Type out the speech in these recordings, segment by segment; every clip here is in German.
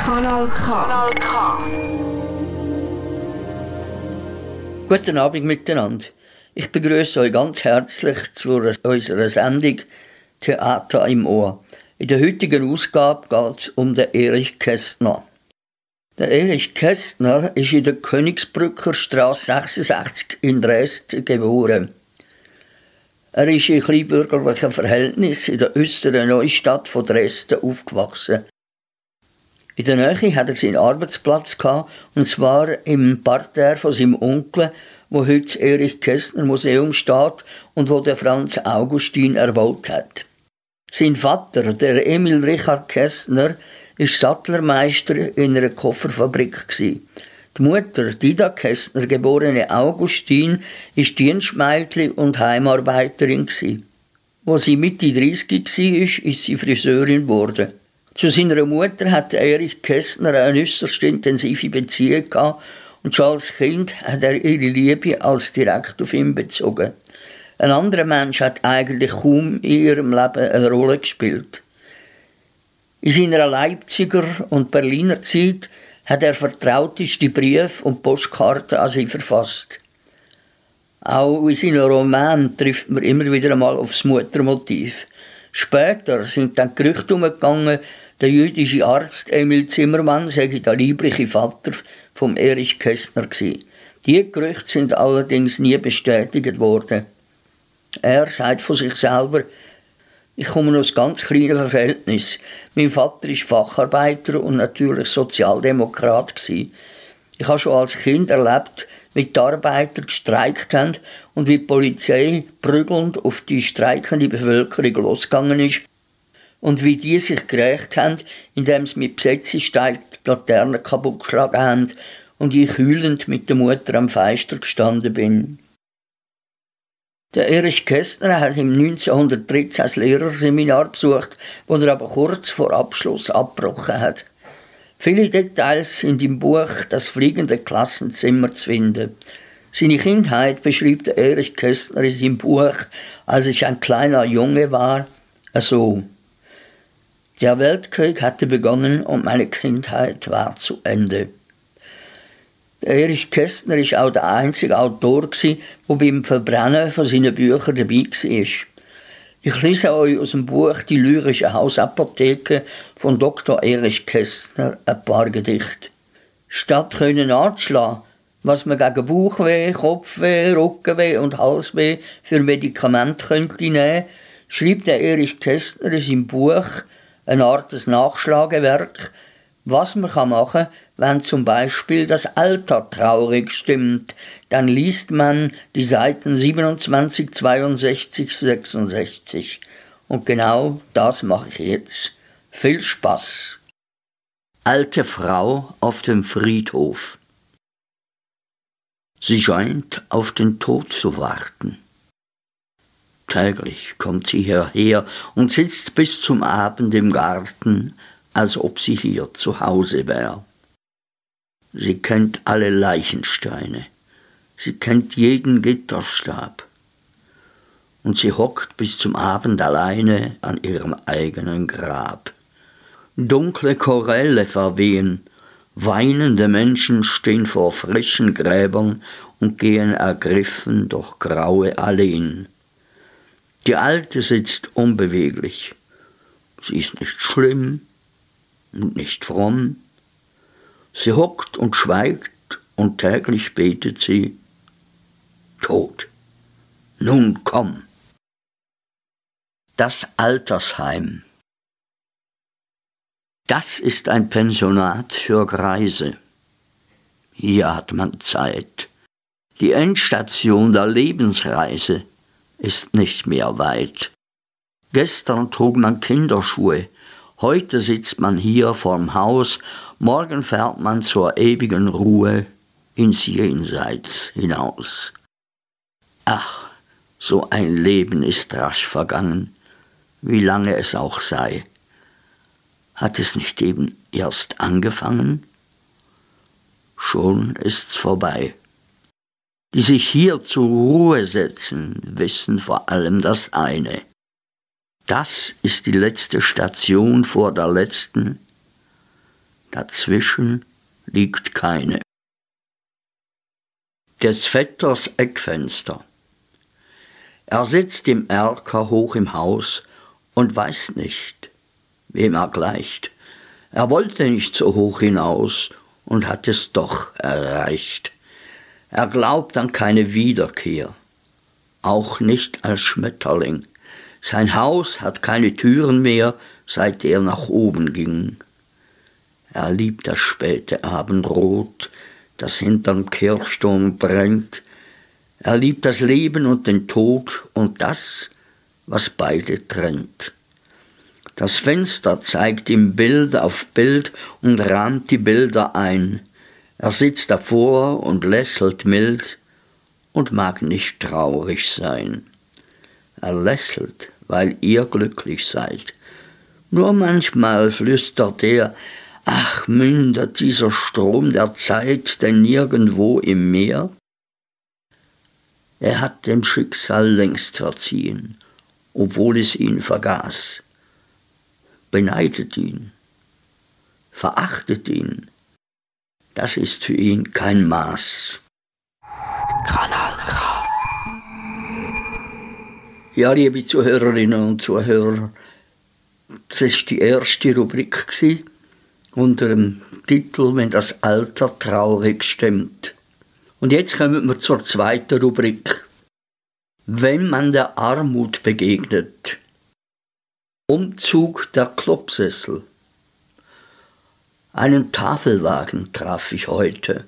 Kanal K. Kanal K. Guten Abend miteinander. Ich begrüße euch ganz herzlich zu unserer Sendung Theater im Ohr. In der heutigen Ausgabe geht es um den Erich Kästner. Der Erich Kästner ist in der Königsbrücker Straße 66 in Dresden geboren. Er ist in kleinbürgerlichen Verhältnissen in der österen Neustadt von Dresden aufgewachsen. In der Nähe hat er seinen Arbeitsplatz gehabt, und zwar im Parterre von seinem Onkel, wo heute das Erich Kästner Museum steht und wo der Franz Augustin erbaut hat. Sein Vater, der Emil Richard Kästner, ist Sattlermeister in einer Kofferfabrik. Die Mutter, Dida Kästner, geborene Augustin, ist Dienstmädchen und Heimarbeiterin. Als sie Mitte 30 war, ist sie Friseurin geworden. Zu seiner Mutter hatte Erich Kästner eine äußerst intensive Beziehung gehabt und schon als Kind hat er ihre Liebe als direkt auf ihn bezogen. Ein anderer Mensch hat eigentlich kaum in ihrem Leben eine Rolle gespielt. In seiner Leipziger und Berliner Zeit hat er vertrauteste Briefe und Postkarten an sie verfasst. Auch in seinen Romanen trifft man immer wieder einmal aufs Muttermotiv. Später sind dann Gerüchte umgegangen, der jüdische Arzt Emil Zimmermann sei der liebliche Vater vom Erich Kästner gewesen. Die Gerüchte sind allerdings nie bestätigt worden. Er sagt von sich selber, ich komme aus ganz kleinen Verhältnis. Mein Vater ist Facharbeiter und natürlich Sozialdemokrat gewesen. Ich habe schon als Kind erlebt, wie die Arbeiter gestreikt haben und wie die Polizei prügelnd auf die streikende Bevölkerung losgegangen ist und wie die sich gerecht haben, indem sie mit Besetzungsstein die Laternen kaputt geschlagen haben und ich heulend mit der Mutter am Fenster gestanden bin. Der Erich Kästner hat im 1913 das Lehrerseminar besucht, wo er aber kurz vor Abschluss abgebrochen hat. Viele Details sind im Buch Das fliegende Klassenzimmer zu finden. Seine Kindheit beschreibt der Erich Kästner in seinem Buch, als ich ein kleiner Junge war, so. Der Weltkrieg hatte begonnen und meine Kindheit war zu Ende. Erich Kästner war auch der einzige Autor, der beim Verbrennen von seinen Büchern dabei war. Ich lese euch aus dem Buch Die lyrische Hausapotheke von Dr. Erich Kästner ein paar Gedichte. Statt können anzuschlagen, was man gegen Bauchweh, Kopfweh, Rückenweh und Halsweh für Medikamente könnte nehmen, schreibt der Erich Kästner in seinem Buch eine Art Nachschlagewerk, was man machen kann, wenn zum Beispiel das Alter traurig stimmt, dann liest man die Seiten 27, 62, 66. Und genau das mache ich jetzt. Viel Spaß. Alte Frau auf dem Friedhof. Sie scheint auf den Tod zu warten. Täglich kommt sie hierher und sitzt bis zum Abend im Garten, als ob sie hier zu Hause wäre. Sie kennt alle Leichensteine, sie kennt jeden Gitterstab, und sie hockt bis zum Abend alleine an ihrem eigenen Grab. Dunkle Chorelle verwehen, weinende Menschen stehen vor frischen Gräbern und gehen ergriffen durch graue Alleen. Die Alte sitzt unbeweglich. Sie ist nicht schlimm, und nicht fromm. Sie hockt und schweigt und täglich betet sie, Tod, nun komm. Das Altersheim. Das ist ein Pensionat für Greise. Hier hat man Zeit. Die Endstation der Lebensreise ist nicht mehr weit. Gestern trug man Kinderschuhe, Heute sitzt man hier vorm Haus, morgen fährt man zur ewigen Ruhe ins Jenseits hinaus. Ach, so ein Leben ist rasch vergangen, wie lange es auch sei. Hat es nicht eben erst angefangen? Schon ist's vorbei. Die sich hier zur Ruhe setzen, wissen vor allem das eine. Das ist die letzte Station vor der letzten. dazwischen liegt keine. Des Vetters Eckfenster. Er sitzt im Erker hoch im Haus und weiß nicht, wem er gleicht. Er wollte nicht so hoch hinaus und hat es doch erreicht. Er glaubt an keine Wiederkehr, auch nicht als Schmetterling. Sein Haus hat keine Türen mehr, seit er nach oben ging. Er liebt das späte Abendrot, das hinterm Kirchturm brennt, er liebt das Leben und den Tod und das, was beide trennt. Das Fenster zeigt ihm Bild auf Bild und rahmt die Bilder ein. Er sitzt davor und lächelt mild und mag nicht traurig sein. Er lächelt, weil ihr glücklich seid. Nur manchmal flüstert er, ach mündet dieser Strom der Zeit denn nirgendwo im Meer? Er hat dem Schicksal längst verziehen, obwohl es ihn vergaß. Beneidet ihn, verachtet ihn, das ist für ihn kein Maß. Kanal K. Ja, liebe Zuhörerinnen und Zuhörer, das ist die erste Rubrik unter dem Titel Wenn das Alter traurig stimmt. Und jetzt kommen wir zur zweiten Rubrik. Wenn man der Armut begegnet. Umzug der Klopsessel. Einen Tafelwagen traf ich heute,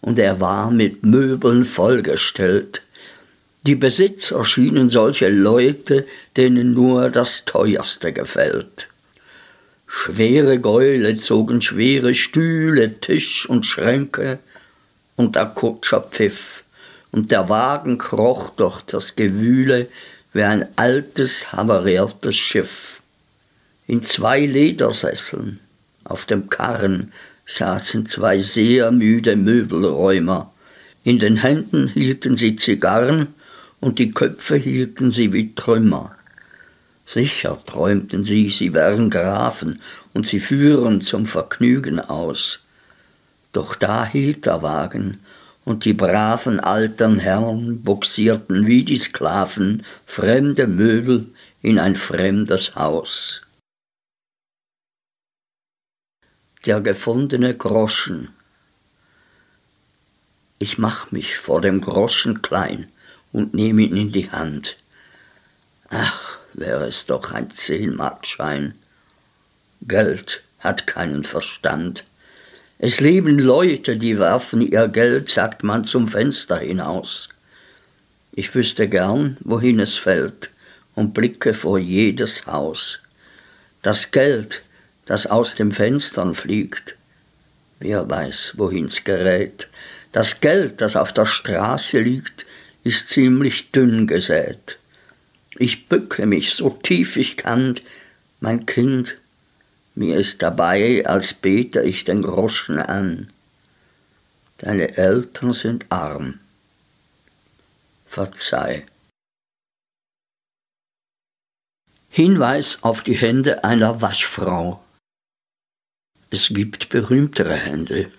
und er war mit Möbeln vollgestellt. Die Besitzer schienen solche Leute, denen nur das Teuerste gefällt. Schwere Gäule zogen schwere Stühle, Tisch und Schränke, und der Kutscher pfiff, und der Wagen kroch durch das Gewühle wie ein altes, havariertes Schiff. In zwei Ledersesseln auf dem Karren saßen zwei sehr müde Möbelräumer. In den Händen hielten sie Zigarren und die Köpfe hielten sie wie Trümmer. Sicher träumten sie, sie wären Grafen und sie führen zum Vergnügen aus. Doch da hielt der Wagen, und die braven alten Herren buxierten wie die Sklaven fremde Möbel in ein fremdes Haus. Der gefundene Groschen. Ich mach mich vor dem Groschen klein und nehme ihn in die Hand. Ach, wäre es doch ein Zehnmarkschein. Geld hat keinen Verstand. Es leben Leute, die werfen ihr Geld, sagt man, zum Fenster hinaus. Ich wüsste gern, wohin es fällt, und blicke vor jedes Haus. Das Geld, das aus den Fenstern fliegt, wer weiß, wohin's gerät. Das Geld, das auf der Straße liegt, ist ziemlich dünn gesät. Ich bücke mich so tief ich kann, mein Kind, mir ist dabei, als bete ich den Groschen an. Deine Eltern sind arm. Verzeih. Hinweis auf die Hände einer Waschfrau. Es gibt berühmtere Hände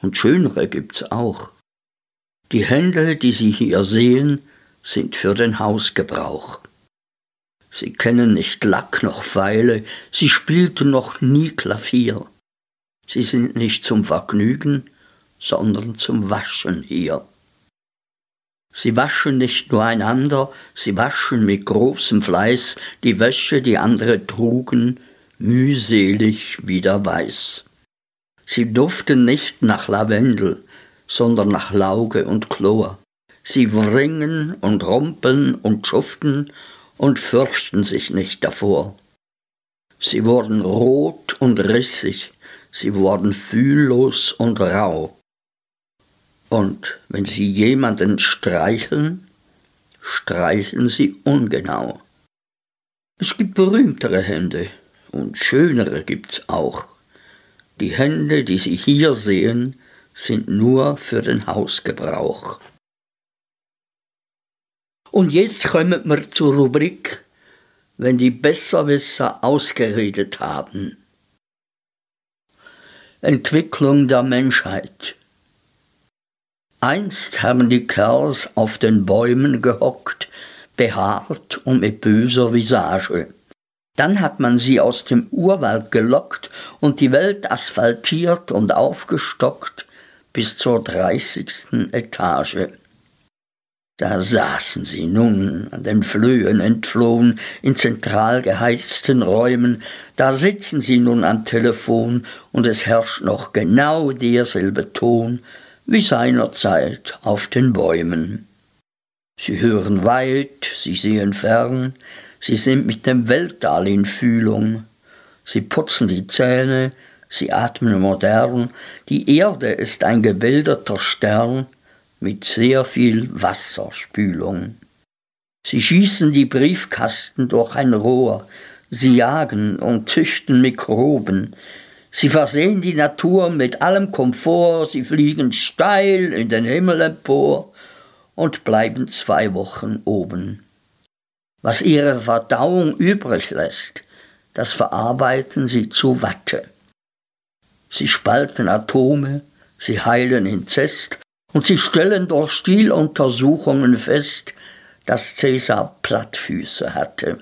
und schönere gibt's auch. Die Hände, die Sie hier sehen, sind für den Hausgebrauch. Sie kennen nicht Lack noch Pfeile, sie spielten noch nie Klavier. Sie sind nicht zum Vergnügen, sondern zum Waschen hier. Sie waschen nicht nur einander, sie waschen mit großem Fleiß die Wäsche, die andere trugen, mühselig wieder weiß. Sie duften nicht nach Lavendel, sondern nach Lauge und Chlor. Sie wringen und rumpeln und schuften und fürchten sich nicht davor. Sie wurden rot und rissig, sie wurden fühllos und rau. Und wenn sie jemanden streicheln, streicheln sie ungenau. Es gibt berühmtere Hände und schönere gibt's auch. Die Hände, die Sie hier sehen, sind nur für den Hausgebrauch. Und jetzt kommen wir zur Rubrik, wenn die Besserwisser ausgeredet haben. Entwicklung der Menschheit. Einst haben die Kerls auf den Bäumen gehockt, behaart und mit böser Visage. Dann hat man sie aus dem Urwald gelockt und die Welt asphaltiert und aufgestockt bis zur dreißigsten Etage. Da saßen sie nun an den Flöhen entflohen in zentral geheizten Räumen, da sitzen sie nun am Telefon und es herrscht noch genau derselbe Ton wie seinerzeit auf den Bäumen. Sie hören weit, sie sehen fern, sie sind mit dem Weltall in Fühlung, sie putzen die Zähne, sie atmen modern, die Erde ist ein gebildeter Stern, mit sehr viel Wasserspülung. Sie schießen die Briefkasten durch ein Rohr, sie jagen und züchten Mikroben, sie versehen die Natur mit allem Komfort, sie fliegen steil in den Himmel empor und bleiben zwei Wochen oben. Was ihre Verdauung übrig lässt, das verarbeiten sie zu Watte. Sie spalten Atome, sie heilen Inzest und sie stellen durch Stiluntersuchungen fest, dass Cäsar Plattfüße hatte.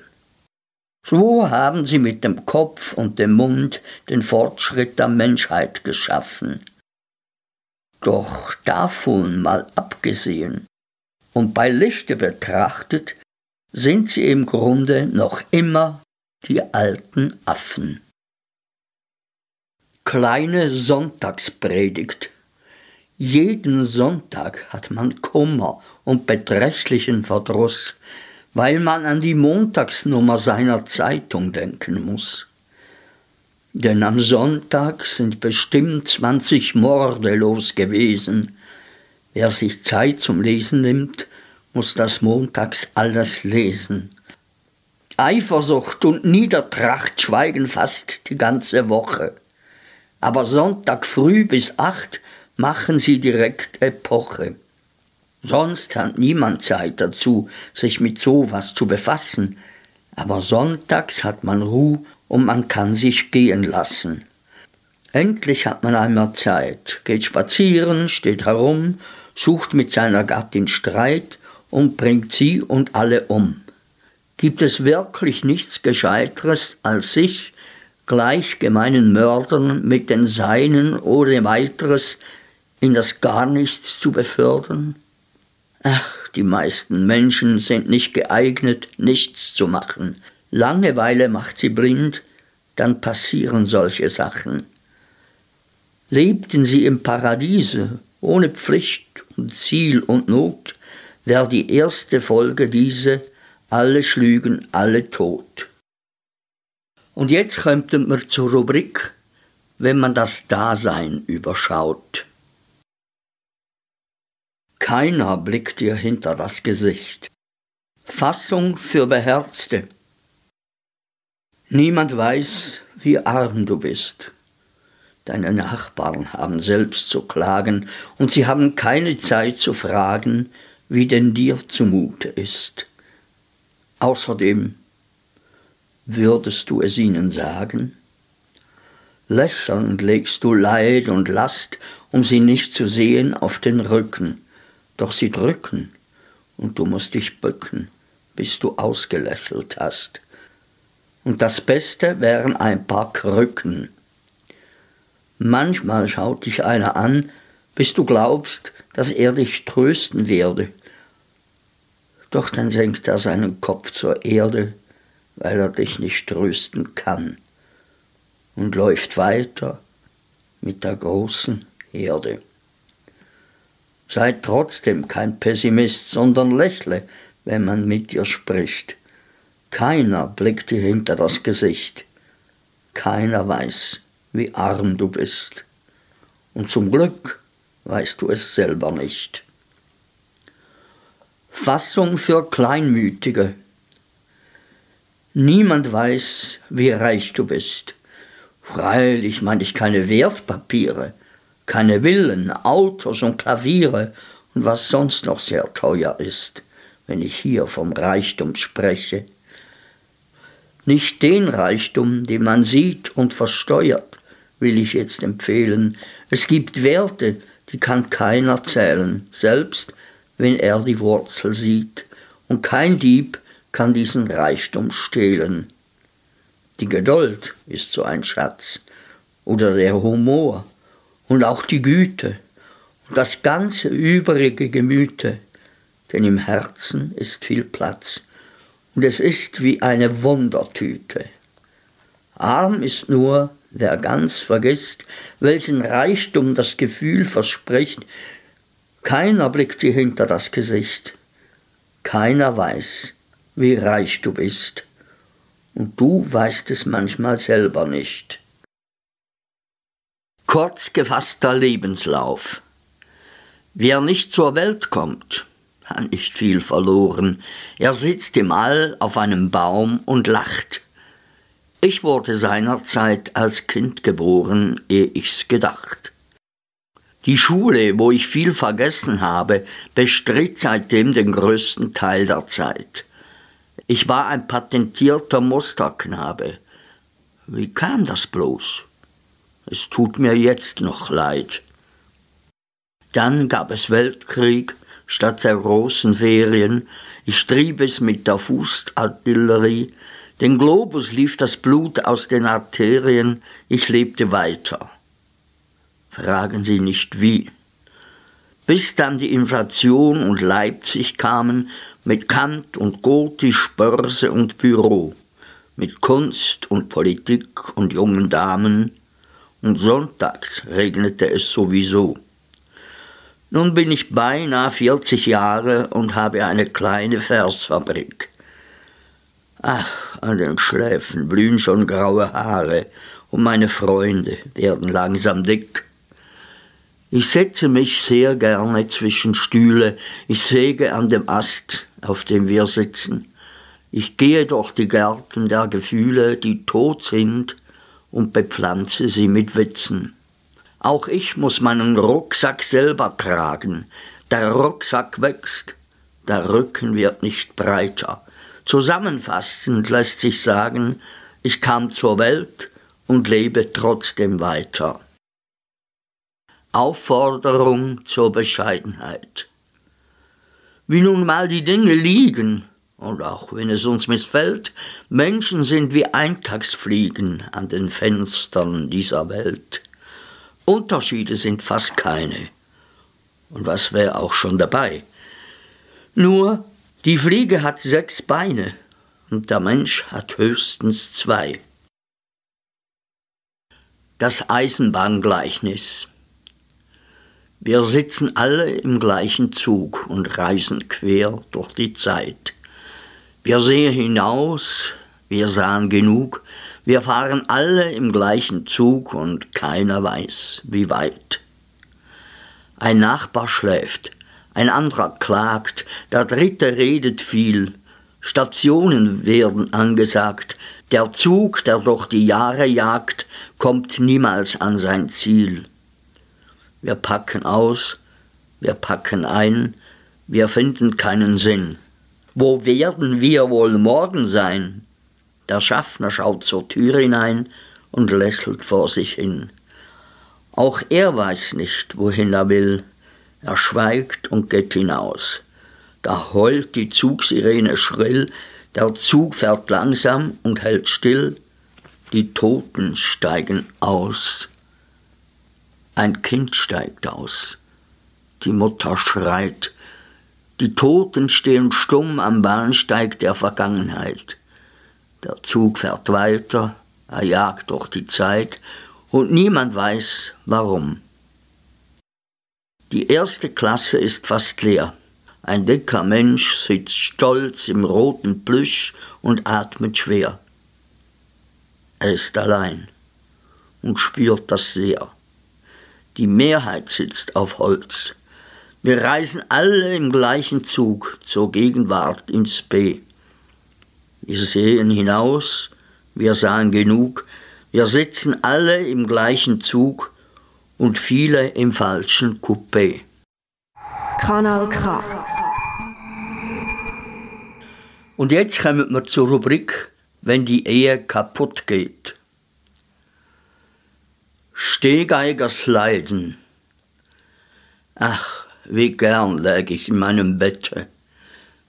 So haben sie mit dem Kopf und dem Mund den Fortschritt der Menschheit geschaffen. Doch davon mal abgesehen und bei Lichte betrachtet, sind sie im Grunde noch immer die alten Affen. Kleine Sonntagspredigt jeden Sonntag hat man Kummer und beträchtlichen Verdruss, weil man an die Montagsnummer seiner Zeitung denken muss. Denn am Sonntag sind bestimmt 20 Morde los gewesen. Wer sich Zeit zum Lesen nimmt, muss das montags alles lesen. Eifersucht und Niedertracht schweigen fast die ganze Woche. Aber Sonntag früh bis acht machen Sie direkt Epoche. Sonst hat niemand Zeit dazu, sich mit sowas zu befassen. Aber sonntags hat man Ruhe und man kann sich gehen lassen. Endlich hat man einmal Zeit, geht spazieren, steht herum, sucht mit seiner Gattin Streit und bringt sie und alle um. Gibt es wirklich nichts Gescheiteres, als sich, gleich gemeinen Mördern mit den Seinen ohne weiteres in das Gar nichts zu befördern? Ach, die meisten Menschen sind nicht geeignet, nichts zu machen. Langeweile macht sie blind, dann passieren solche Sachen. Lebten sie im Paradiese, ohne Pflicht und Ziel und Not, wäre die erste Folge diese, alle schlügen alle tot. Und jetzt könnten wir zur Rubrik, wenn man das Dasein überschaut. Keiner blickt dir hinter das Gesicht. Fassung für Beherzte. Niemand weiß, wie arm du bist. Deine Nachbarn haben selbst zu klagen, und sie haben keine Zeit zu fragen, wie denn dir zumute ist. Außerdem würdest du es ihnen sagen? Lächelnd legst du Leid und Last, um sie nicht zu sehen, auf den Rücken doch sie drücken und du musst dich bücken, bis du ausgelächelt hast. Und das Beste wären ein paar Krücken. Manchmal schaut dich einer an, bis du glaubst, dass er dich trösten werde. Doch dann senkt er seinen Kopf zur Erde, weil er dich nicht trösten kann, und läuft weiter mit der großen Herde. Sei trotzdem kein Pessimist, sondern lächle, wenn man mit dir spricht. Keiner blickt dir hinter das Gesicht. Keiner weiß, wie arm du bist. Und zum Glück weißt du es selber nicht. Fassung für Kleinmütige. Niemand weiß, wie reich du bist. Freilich meine ich keine Wertpapiere, keine Villen, Autos und Klaviere und was sonst noch sehr teuer ist, wenn ich hier vom Reichtum spreche. Nicht den Reichtum, den man sieht und versteuert, will ich jetzt empfehlen. Es gibt Werte, die kann keiner zählen, selbst wenn er die Wurzel sieht. Und kein Dieb kann diesen Reichtum stehlen. Die Geduld ist so ein Schatz oder der Humor und auch die Güte und das ganze übrige Gemüte, denn im Herzen ist viel Platz und es ist wie eine Wundertüte. Arm ist nur, wer ganz vergisst, welchen Reichtum das Gefühl verspricht, keiner blickt dir hinter das Gesicht, keiner weiß, wie reich du bist, und du weißt es manchmal selber nicht. Kurz gefasster Lebenslauf. Wer nicht zur Welt kommt, hat nicht viel verloren. Er sitzt im All auf einem Baum und lacht. Ich wurde seinerzeit als Kind geboren, ehe ich's gedacht. Die Schule, wo ich viel vergessen habe, bestritt seitdem den größten Teil der Zeit. Ich war ein patentierter Musterknabe. Wie kam das bloß? Es tut mir jetzt noch leid. Dann gab es Weltkrieg statt der großen Ferien. Ich trieb es mit der Fußartillerie. Den Globus lief das Blut aus den Arterien. Ich lebte weiter. Fragen Sie nicht wie. Bis dann die Inflation und Leipzig kamen mit Kant und Gotisch, Börse und Büro, mit Kunst und Politik und jungen Damen, und sonntags regnete es sowieso. Nun bin ich beinahe 40 Jahre und habe eine kleine Versfabrik. Ach, an den Schläfen blühen schon graue Haare und meine Freunde werden langsam dick. Ich setze mich sehr gerne zwischen Stühle, ich säge an dem Ast, auf dem wir sitzen. Ich gehe durch die Gärten der Gefühle, die tot sind, und bepflanze sie mit Witzen. Auch ich muss meinen Rucksack selber tragen. Der Rucksack wächst, der Rücken wird nicht breiter. Zusammenfassend lässt sich sagen, ich kam zur Welt und lebe trotzdem weiter. Aufforderung zur Bescheidenheit. Wie nun mal die Dinge liegen, und auch wenn es uns missfällt, Menschen sind wie Eintagsfliegen an den Fenstern dieser Welt. Unterschiede sind fast keine. Und was wäre auch schon dabei? Nur, die Fliege hat sechs Beine und der Mensch hat höchstens zwei. Das Eisenbahngleichnis. Wir sitzen alle im gleichen Zug und reisen quer durch die Zeit. Wir sehen hinaus, wir sahen genug, wir fahren alle im gleichen Zug und keiner weiß, wie weit. Ein Nachbar schläft, ein anderer klagt, der dritte redet viel, Stationen werden angesagt, der Zug, der durch die Jahre jagt, kommt niemals an sein Ziel. Wir packen aus, wir packen ein, wir finden keinen Sinn. Wo werden wir wohl morgen sein? Der Schaffner schaut zur Tür hinein und lächelt vor sich hin. Auch er weiß nicht, wohin er will. Er schweigt und geht hinaus. Da heult die Zugsirene schrill, der Zug fährt langsam und hält still, die Toten steigen aus. Ein Kind steigt aus. Die Mutter schreit, die Toten stehen stumm am Bahnsteig der Vergangenheit. Der Zug fährt weiter, er jagt durch die Zeit und niemand weiß warum. Die erste Klasse ist fast leer. Ein dicker Mensch sitzt stolz im roten Plüsch und atmet schwer. Er ist allein und spürt das sehr. Die Mehrheit sitzt auf Holz. Wir reisen alle im gleichen Zug zur Gegenwart ins B. Wir sehen hinaus, wir sahen genug, wir sitzen alle im gleichen Zug und viele im falschen Coupé. Kanal K. Und jetzt kommen wir zur Rubrik, wenn die Ehe kaputt geht. Stehgeigers Leiden. Ach, wie gern läg ich in meinem Bette.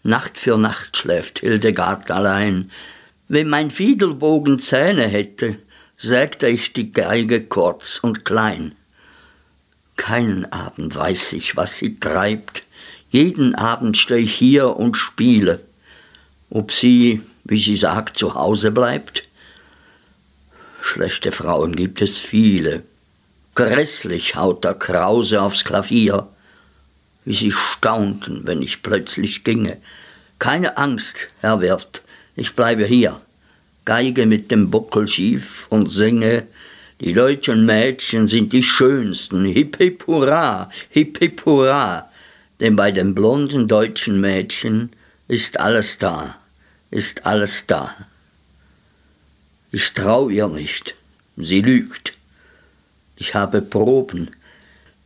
Nacht für Nacht schläft Hildegard allein. Wenn mein Fiedelbogen Zähne hätte, sägte ich die Geige kurz und klein. Keinen Abend weiß ich, was sie treibt. Jeden Abend steh ich hier und spiele. Ob sie, wie sie sagt, zu Hause bleibt? Schlechte Frauen gibt es viele. Grässlich haut der Krause aufs Klavier, wie sie staunten, wenn ich plötzlich ginge. Keine Angst, Herr Wirt, ich bleibe hier, geige mit dem Buckel schief und singe, die deutschen Mädchen sind die schönsten, hip hip hurra, hip hip hurra, denn bei den blonden deutschen Mädchen ist alles da, ist alles da. Ich trau ihr nicht. Sie lügt. Ich habe Proben.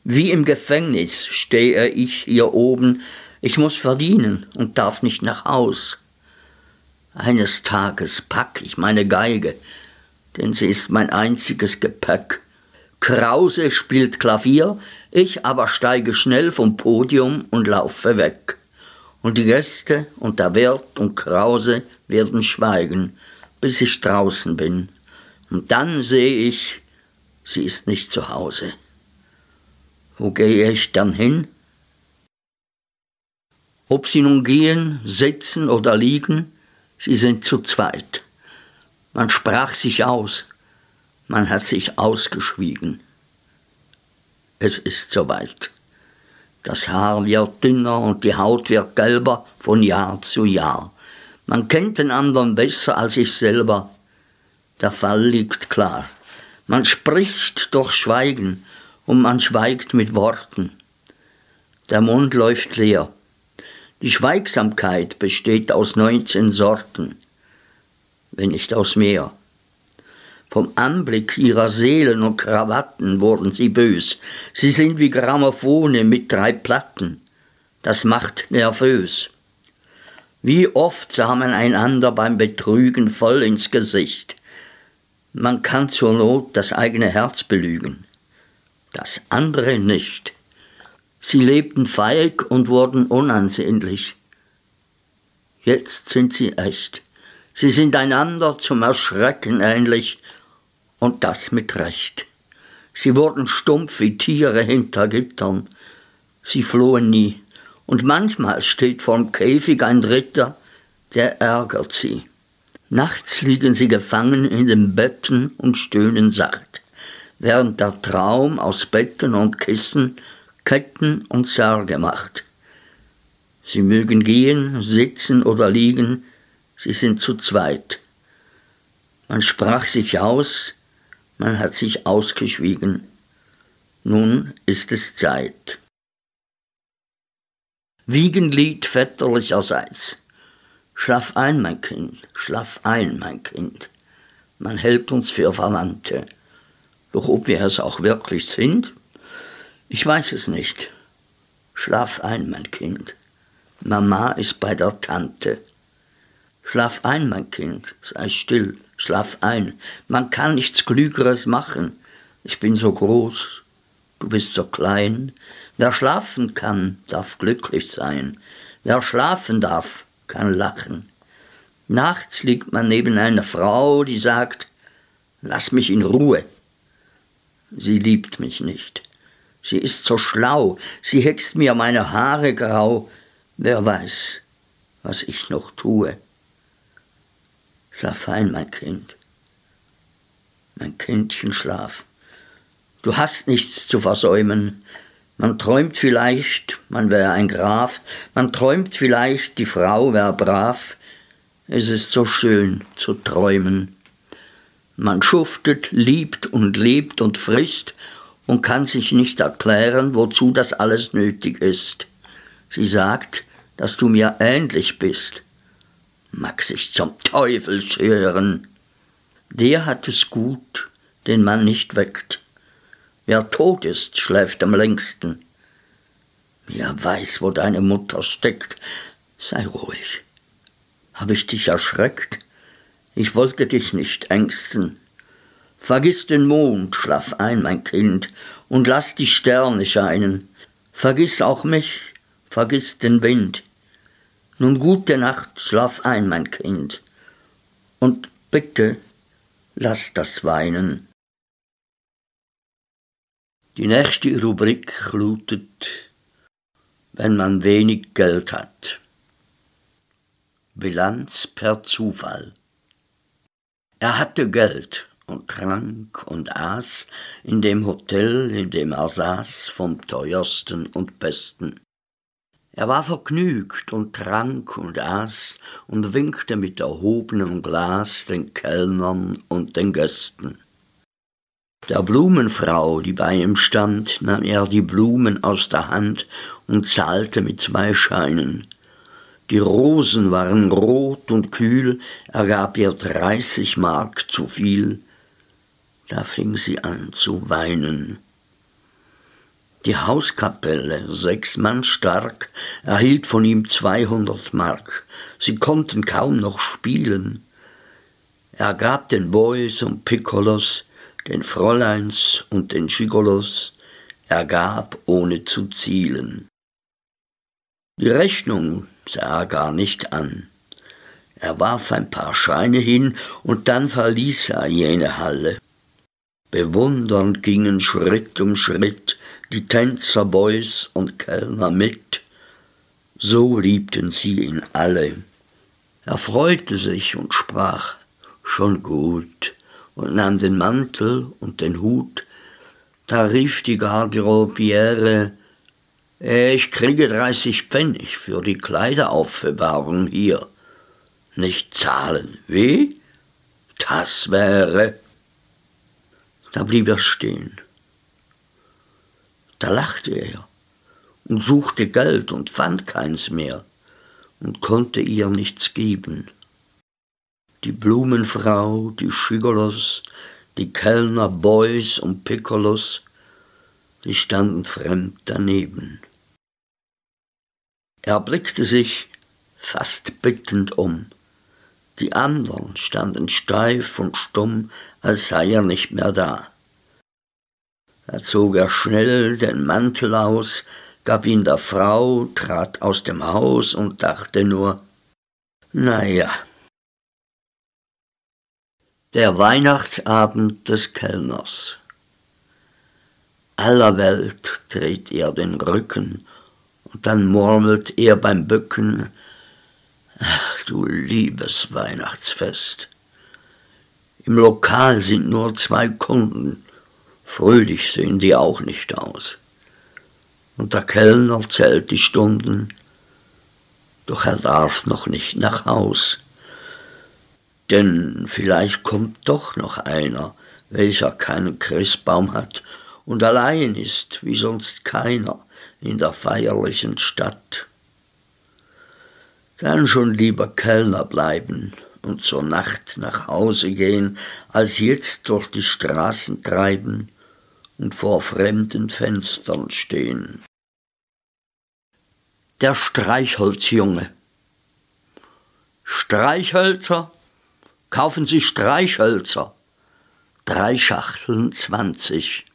Wie im Gefängnis stehe ich hier oben. Ich muss verdienen und darf nicht nach Haus. Eines Tages pack ich meine Geige, denn sie ist mein einziges Gepäck. Krause spielt Klavier, ich aber steige schnell vom Podium und laufe weg. Und die Gäste und der Wirt und Krause werden schweigen, bis ich draußen bin. Und dann sehe ich, sie ist nicht zu Hause. Wo gehe ich dann hin? Ob sie nun gehen, sitzen oder liegen, sie sind zu zweit. Man sprach sich aus, man hat sich ausgeschwiegen. Es ist soweit. Das Haar wird dünner und die Haut wird gelber von Jahr zu Jahr. Man kennt den anderen besser als ich selber. Der Fall liegt klar. Man spricht durch Schweigen und man schweigt mit Worten. Der Mund läuft leer. Die Schweigsamkeit besteht aus 19 Sorten, wenn nicht aus mehr. Vom Anblick ihrer Seelen und Krawatten wurden sie bös. Sie sind wie Grammophone mit drei Platten. Das macht nervös. Wie oft sah man einander beim Betrügen voll ins Gesicht. Man kann zur Not das eigene Herz belügen, das andere nicht. Sie lebten feig und wurden unansehnlich. Jetzt sind sie echt. Sie sind einander zum Erschrecken ähnlich, und das mit Recht. Sie wurden stumpf wie Tiere hinter Gittern. Sie flohen nie, und manchmal steht vorm Käfig ein Dritter, der ärgert sie. Nachts liegen sie gefangen in den Betten und stöhnen sacht, während der Traum aus Betten und Kissen Ketten und Särge macht. Sie mögen gehen, sitzen oder liegen, sie sind zu zweit. Man sprach sich aus, man hat sich ausgeschwiegen. Nun ist es Zeit. Wiegenlied väterlicherseits. Schlaf ein, mein Kind, schlaf ein, mein Kind. Man hält uns für Verwandte. Doch ob wir es auch wirklich sind? Ich weiß es nicht. Schlaf ein, mein Kind. Mama ist bei der Tante. Schlaf ein, mein Kind, sei still, schlaf ein. Man kann nichts Klügeres machen. Ich bin so groß, du bist so klein. Wer schlafen kann, darf glücklich sein. Wer schlafen darf, kann lachen. Nachts liegt man neben einer Frau, die sagt, lass mich in Ruhe. Sie liebt mich nicht. Sie ist so schlau, sie hext mir meine Haare grau. Wer weiß, was ich noch tue. Schlaf ein, mein Kind. Mein Kindchen, schlaf. Du hast nichts zu versäumen. Man träumt vielleicht, man wäre ein Graf, man träumt vielleicht, die Frau wäre brav. Es ist so schön zu träumen. Man schuftet, liebt und lebt und frisst und kann sich nicht erklären, wozu das alles nötig ist. Sie sagt, dass du mir ähnlich bist. Mag sich zum Teufel scheren. Der hat es gut, den man nicht weckt. Wer tot ist, schläft am längsten. Wer weiß, wo deine Mutter steckt, sei ruhig. Hab ich dich erschreckt? Ich wollte dich nicht ängsten. Vergiss den Mond, schlaf ein, mein Kind, und lass die Sterne scheinen. Vergiss auch mich, vergiss den Wind. Nun gute Nacht, schlaf ein, mein Kind, und bitte lass das Weinen. Die nächste Rubrik lautet, wenn man wenig Geld hat. Bilanz per Zufall. Er hatte Geld und trank und aß in dem Hotel, in dem er saß, vom teuersten und besten. Er war vergnügt und trank und aß und winkte mit erhobenem Glas den Kellnern und den Gästen. Der Blumenfrau, die bei ihm stand, nahm er die Blumen aus der Hand und zahlte mit zwei Scheinen. Die Rosen waren rot und kühl, er gab ihr dreißig Mark zu viel. Da fing sie an zu weinen. Die Hauskapelle, sechs Mann stark, erhielt von ihm zweihundert Mark. Sie konnten kaum noch spielen. Er gab den Boys und Piccolos den Fräuleins und den Gigolos, er gab ohne zu zielen. Die Rechnung sah er gar nicht an. Er warf ein paar Scheine hin und dann verließ er jene Halle. Bewundernd gingen Schritt um Schritt die Tänzer, Boys und Kellner mit. So liebten sie ihn alle. Er freute sich und sprach, schon gut, und nahm den Mantel und den Hut. Da rief die Garderobiere, ich kriege dreißig Pfennig für die Kleideraufbewahrung hier. Nicht zahlen. Wie? Das wäre. Da blieb er stehen. Da lachte er und suchte Geld und fand keins mehr und konnte ihr nichts geben die Blumenfrau, die Schigolos, die Kellner, Boys und Piccolos, die standen fremd daneben. Er blickte sich fast bittend um. Die anderen standen steif und stumm, als sei er nicht mehr da. Da zog er schnell den Mantel aus, gab ihn der Frau, trat aus dem Haus und dachte nur, na ja, der Weihnachtsabend des Kellners. Aller Welt dreht er den Rücken und dann murmelt er beim Bücken, Ach du liebes Weihnachtsfest. Im Lokal sind nur zwei Kunden, fröhlich sehen die auch nicht aus. Und der Kellner zählt die Stunden, doch er darf noch nicht nach Haus. Denn vielleicht kommt doch noch einer, welcher keinen Christbaum hat und allein ist, wie sonst keiner, in der feierlichen Stadt. Dann schon lieber Kellner bleiben und zur Nacht nach Hause gehen, als jetzt durch die Straßen treiben und vor fremden Fenstern stehen. Der Streichholzjunge Streichhölzer Kaufen Sie Streichhölzer. Drei Schachteln zwanzig.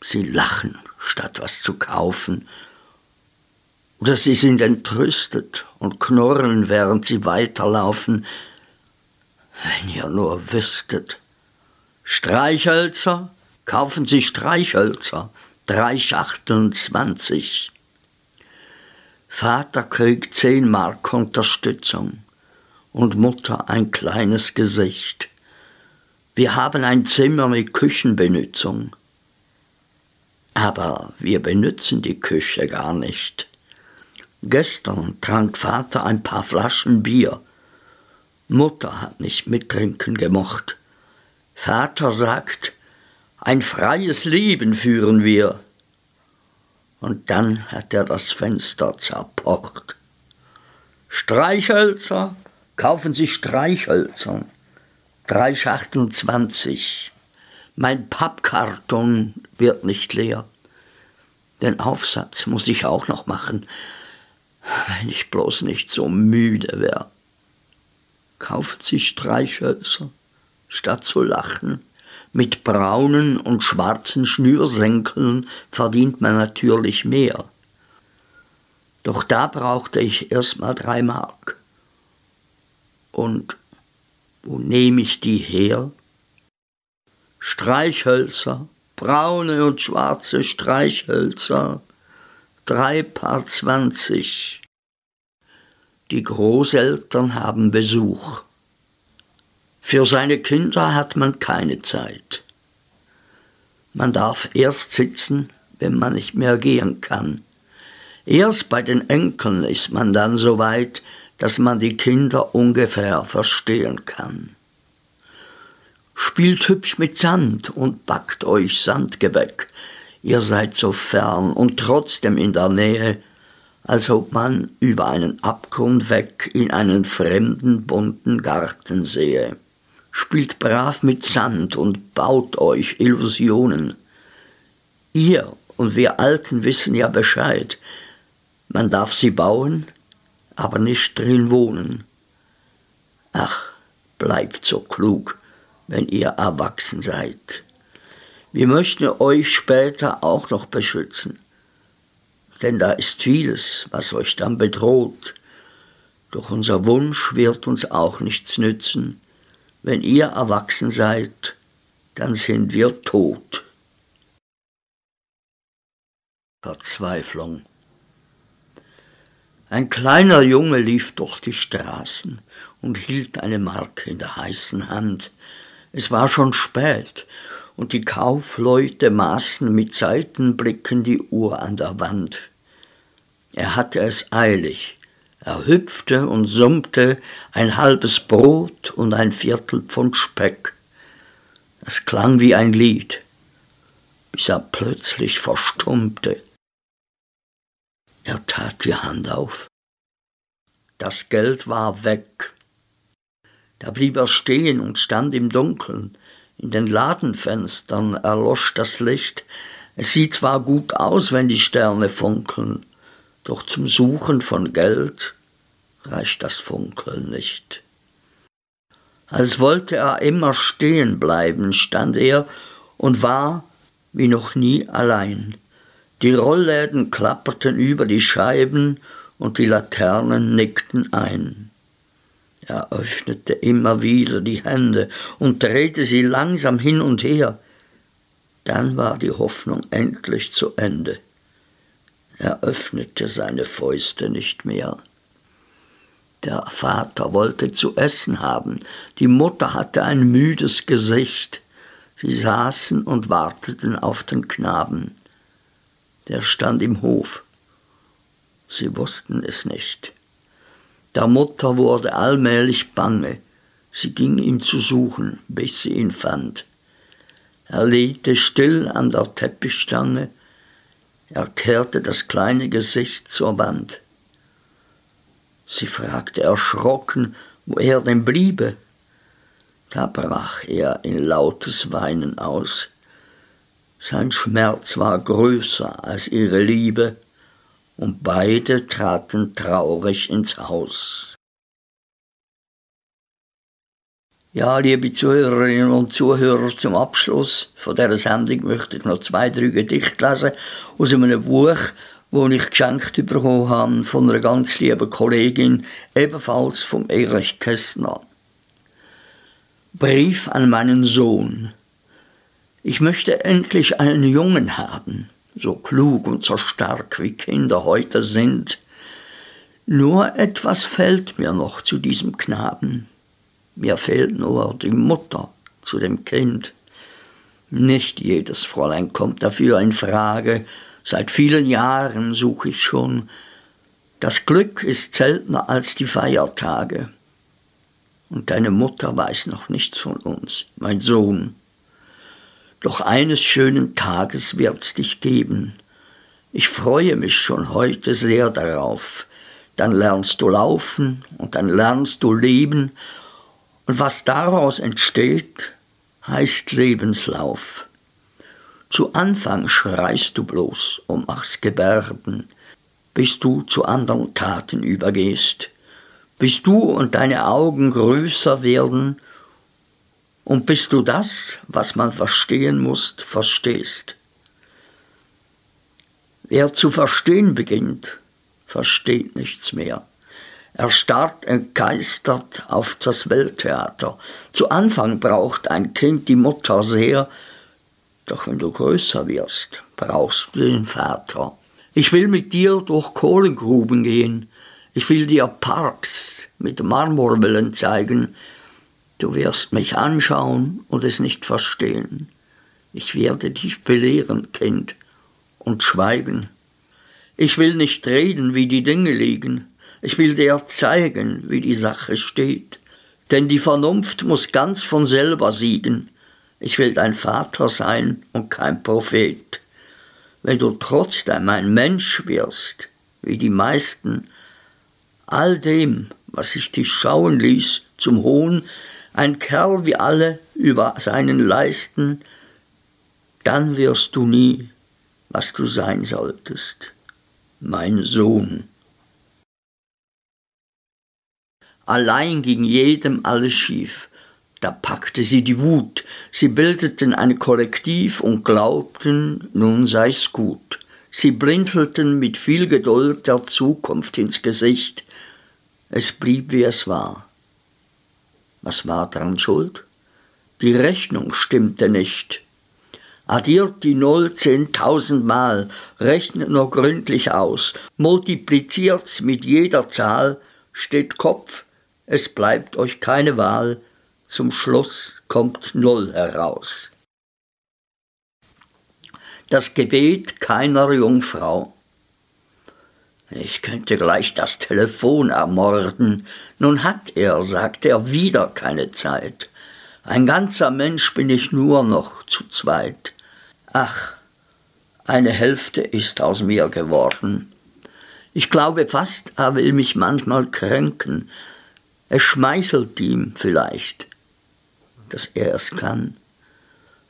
Sie lachen, statt was zu kaufen. Oder sie sind entrüstet und knurren, während sie weiterlaufen. Wenn ihr nur wüsstet. Streichhölzer, kaufen Sie Streichhölzer. Drei Schachteln zwanzig. Vater kriegt zehn Mark Unterstützung und Mutter ein kleines Gesicht. Wir haben ein Zimmer mit Küchenbenutzung. Aber wir benutzen die Küche gar nicht. Gestern trank Vater ein paar Flaschen Bier. Mutter hat nicht mittrinken gemocht. Vater sagt, ein freies Leben führen wir. Und dann hat er das Fenster zerpocht. Streichhölzer, Kaufen Sie Streichhölzer. Drei Schachteln zwanzig. Mein Pappkarton wird nicht leer. Den Aufsatz muss ich auch noch machen, wenn ich bloß nicht so müde wäre. Kaufen Sie Streichhölzer. statt zu lachen. Mit braunen und schwarzen Schnürsenkeln verdient man natürlich mehr. Doch da brauchte ich erst mal drei Mark. Und wo nehme ich die her? Streichhölzer, braune und schwarze Streichhölzer, drei Paar zwanzig. Die Großeltern haben Besuch. Für seine Kinder hat man keine Zeit. Man darf erst sitzen, wenn man nicht mehr gehen kann. Erst bei den Enkeln ist man dann so weit, dass man die Kinder ungefähr verstehen kann. Spielt hübsch mit Sand und backt euch Sandgebäck. Ihr seid so fern und trotzdem in der Nähe, als ob man über einen Abgrund weg in einen fremden bunten Garten sehe. Spielt brav mit Sand und baut euch Illusionen. Ihr und wir Alten wissen ja Bescheid. Man darf sie bauen, aber nicht drin wohnen. Ach, bleibt so klug, wenn ihr erwachsen seid. Wir möchten euch später auch noch beschützen denn da ist vieles, was euch dann bedroht. Doch unser Wunsch wird uns auch nichts nützen. Wenn ihr erwachsen seid, dann sind wir tot. Verzweiflung. Ein kleiner Junge lief durch die Straßen und hielt eine Mark in der heißen Hand. Es war schon spät, und die Kaufleute maßen mit Seitenblicken die Uhr an der Wand. Er hatte es eilig. Er hüpfte und summte ein halbes Brot und ein Viertel Pfund Speck. Es klang wie ein Lied, bis er plötzlich verstummte. Er tat die Hand auf. Das Geld war weg. Da blieb er stehen und stand im Dunkeln. In den Ladenfenstern erlosch das Licht. Es sieht zwar gut aus, wenn die Sterne funkeln, doch zum Suchen von Geld reicht das Funkeln nicht. Als wollte er immer stehen bleiben, stand er und war wie noch nie allein. Die Rollläden klapperten über die Scheiben und die Laternen nickten ein. Er öffnete immer wieder die Hände und drehte sie langsam hin und her. Dann war die Hoffnung endlich zu Ende. Er öffnete seine Fäuste nicht mehr. Der Vater wollte zu essen haben, die Mutter hatte ein müdes Gesicht. Sie saßen und warteten auf den Knaben. Der stand im Hof. Sie wussten es nicht. Der Mutter wurde allmählich bange. Sie ging ihn zu suchen, bis sie ihn fand. Er legte still an der Teppichstange er kehrte das kleine Gesicht zur Wand. Sie fragte erschrocken, wo er denn bliebe. Da brach er in lautes Weinen aus. Sein Schmerz war größer als ihre Liebe, und beide traten traurig ins Haus. Ja, liebe Zuhörerinnen und Zuhörer, zum Abschluss von dieser Sendung möchte ich noch zwei, drei Gedichte lesen aus einem Buch, das ich geschenkt bekommen habe von einer ganz lieben Kollegin, ebenfalls vom Erich Kästner. Brief an meinen Sohn. Ich möchte endlich einen Jungen haben, so klug und so stark wie Kinder heute sind. Nur etwas fällt mir noch zu diesem Knaben. Mir fehlt nur die Mutter zu dem Kind. Nicht jedes Fräulein kommt dafür in Frage. Seit vielen Jahren suche ich schon. Das Glück ist seltener als die Feiertage. Und deine Mutter weiß noch nichts von uns, mein Sohn. Doch eines schönen Tages wird's dich geben. Ich freue mich schon heute sehr darauf. Dann lernst du laufen und dann lernst du leben und was daraus entsteht, heißt Lebenslauf. Zu Anfang schreist du bloß und machst Gebärden, bis du zu anderen Taten übergehst, bis du und deine Augen größer werden Und bis du das, was man verstehen muss, verstehst. Wer zu verstehen beginnt, versteht nichts mehr. Er starrt entgeistert auf das Welttheater. Zu Anfang braucht ein Kind die Mutter sehr, doch wenn du größer wirst, brauchst du den Vater. Ich will mit dir durch Kohlegruben gehen. Ich will dir Parks mit Marmorwellen zeigen. Du wirst mich anschauen und es nicht verstehen. Ich werde dich belehren, Kind, und schweigen. Ich will nicht reden, wie die Dinge liegen. Ich will dir zeigen, wie die Sache steht. Denn die Vernunft muss ganz von selber siegen. Ich will dein Vater sein und kein Prophet. Wenn du trotzdem ein Mensch wirst, wie die meisten, all dem, was ich dich schauen ließ, zum Hohn, ein Kerl wie alle über seinen Leisten, dann wirst du nie, was du sein solltest, mein Sohn. Allein ging jedem alles schief. Da packte sie die Wut. Sie bildeten ein Kollektiv und glaubten, nun sei's gut. Sie blinzelten mit viel Geduld der Zukunft ins Gesicht. Es blieb, wie es war. Was war dran schuld? Die Rechnung stimmte nicht. Addiert die Null zehntausendmal, rechnet nur gründlich aus, multipliziert's mit jeder Zahl, steht Kopf, es bleibt euch keine Wahl, zum Schluss kommt Null heraus. Das Gebet keiner Jungfrau. Ich könnte gleich das Telefon ermorden. Nun hat er, sagt er, wieder keine Zeit. Ein ganzer Mensch bin ich nur noch zu zweit. Ach, eine Hälfte ist aus mir geworden. Ich glaube fast, er will mich manchmal kränken, es schmeichelt ihm vielleicht, dass er es kann.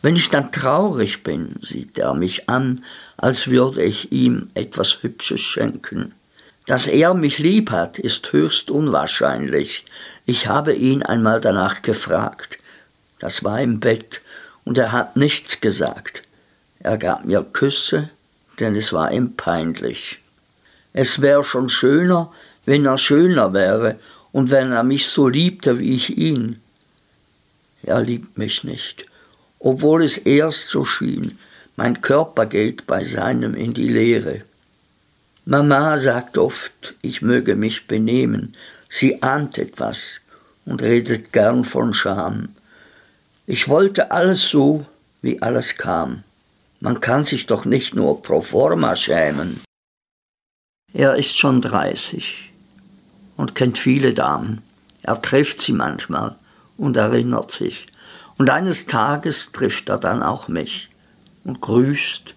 Wenn ich dann traurig bin, sieht er mich an, als würde ich ihm etwas Hübsches schenken. Dass er mich lieb hat, ist höchst unwahrscheinlich. Ich habe ihn einmal danach gefragt. Das war im Bett, und er hat nichts gesagt. Er gab mir Küsse, denn es war ihm peinlich. Es wäre schon schöner, wenn er schöner wäre und wenn er mich so liebte wie ich ihn. Er liebt mich nicht, obwohl es erst so schien, mein Körper geht bei seinem in die Leere. Mama sagt oft, ich möge mich benehmen, sie ahnt etwas und redet gern von Scham. Ich wollte alles so, wie alles kam. Man kann sich doch nicht nur pro forma schämen. Er ist schon dreißig und kennt viele Damen. Er trifft sie manchmal und erinnert sich. Und eines Tages trifft er dann auch mich und grüßt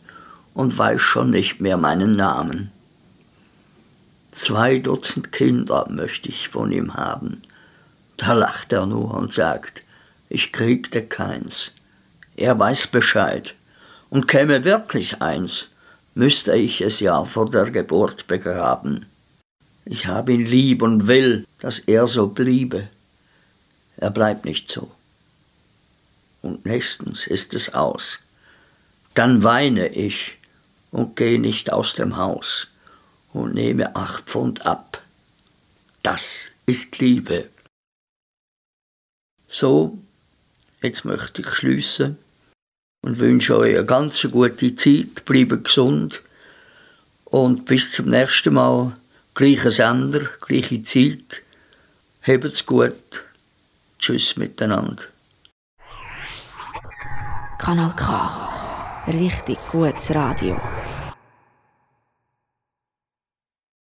und weiß schon nicht mehr meinen Namen. Zwei Dutzend Kinder möchte ich von ihm haben. Da lacht er nur und sagt, ich kriegte keins. Er weiß Bescheid. Und käme wirklich eins, müsste ich es ja vor der Geburt begraben. Ich habe ihn lieb und will, dass er so bliebe. Er bleibt nicht so. Und nächstens ist es aus. Dann weine ich und gehe nicht aus dem Haus und nehme acht Pfund ab. Das ist Liebe. So, jetzt möchte ich schließen und wünsche euch eine ganz gute Zeit, bleibe gesund und bis zum nächsten Mal gleicher Sender, gleiche Zeit. Habt's gut. Tschüss miteinander. Kanal K. Richtig gutes Radio.